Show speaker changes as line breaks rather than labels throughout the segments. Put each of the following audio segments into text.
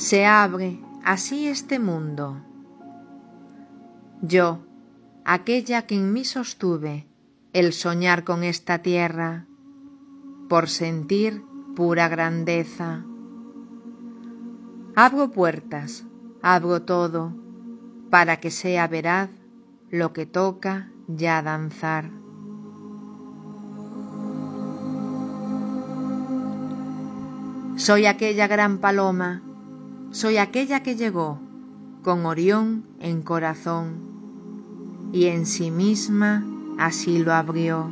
Se abre así este mundo. Yo, aquella que en mí sostuve el soñar con esta tierra, por sentir pura grandeza. Abro puertas, abro todo, para que sea veraz lo que toca ya danzar. Soy aquella gran paloma, soy aquella que llegó con Orión en corazón y en sí misma así lo abrió.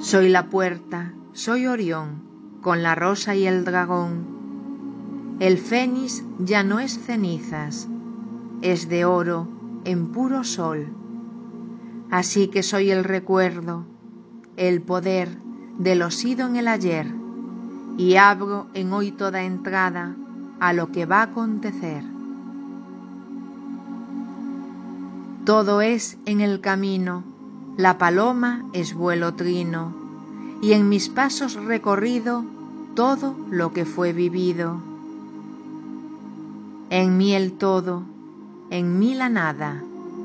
Soy la puerta, soy Orión, con la rosa y el dragón. El fénix ya no es cenizas, es de oro en puro sol. Así que soy el recuerdo, el poder de lo sido en el ayer, y abro en hoy toda entrada a lo que va a acontecer. Todo es en el camino, la paloma es vuelo trino, y en mis pasos recorrido todo lo que fue vivido. En mí el todo, en mí la nada,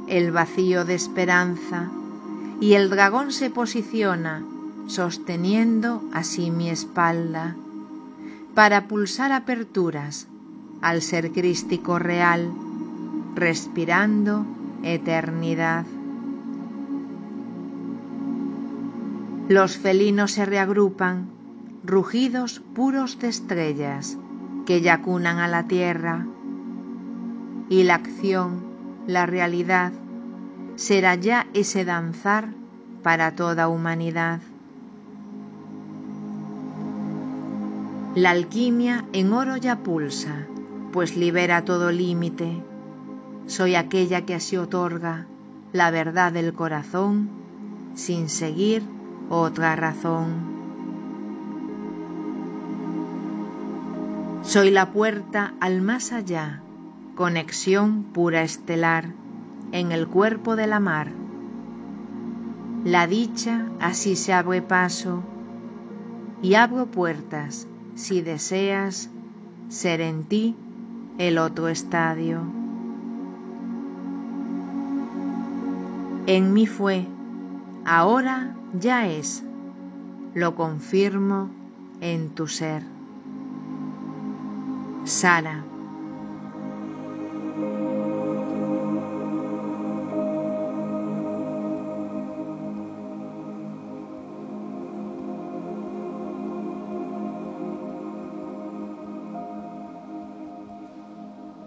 el vacío de esperanza, y el dragón se posiciona, sosteniendo así mi espalda, para pulsar aperturas al ser crístico real, respirando eternidad. Los felinos se reagrupan, rugidos puros de estrellas que yacunan a la tierra, y la acción, la realidad, será ya ese danzar para toda humanidad. La alquimia en oro ya pulsa, pues libera todo límite. Soy aquella que así otorga la verdad del corazón sin seguir otra razón. Soy la puerta al más allá, conexión pura estelar en el cuerpo de la mar. La dicha así se abre paso y abro puertas si deseas ser en ti el otro estadio. En mí fue, ahora ya es, lo confirmo en tu ser. Sara.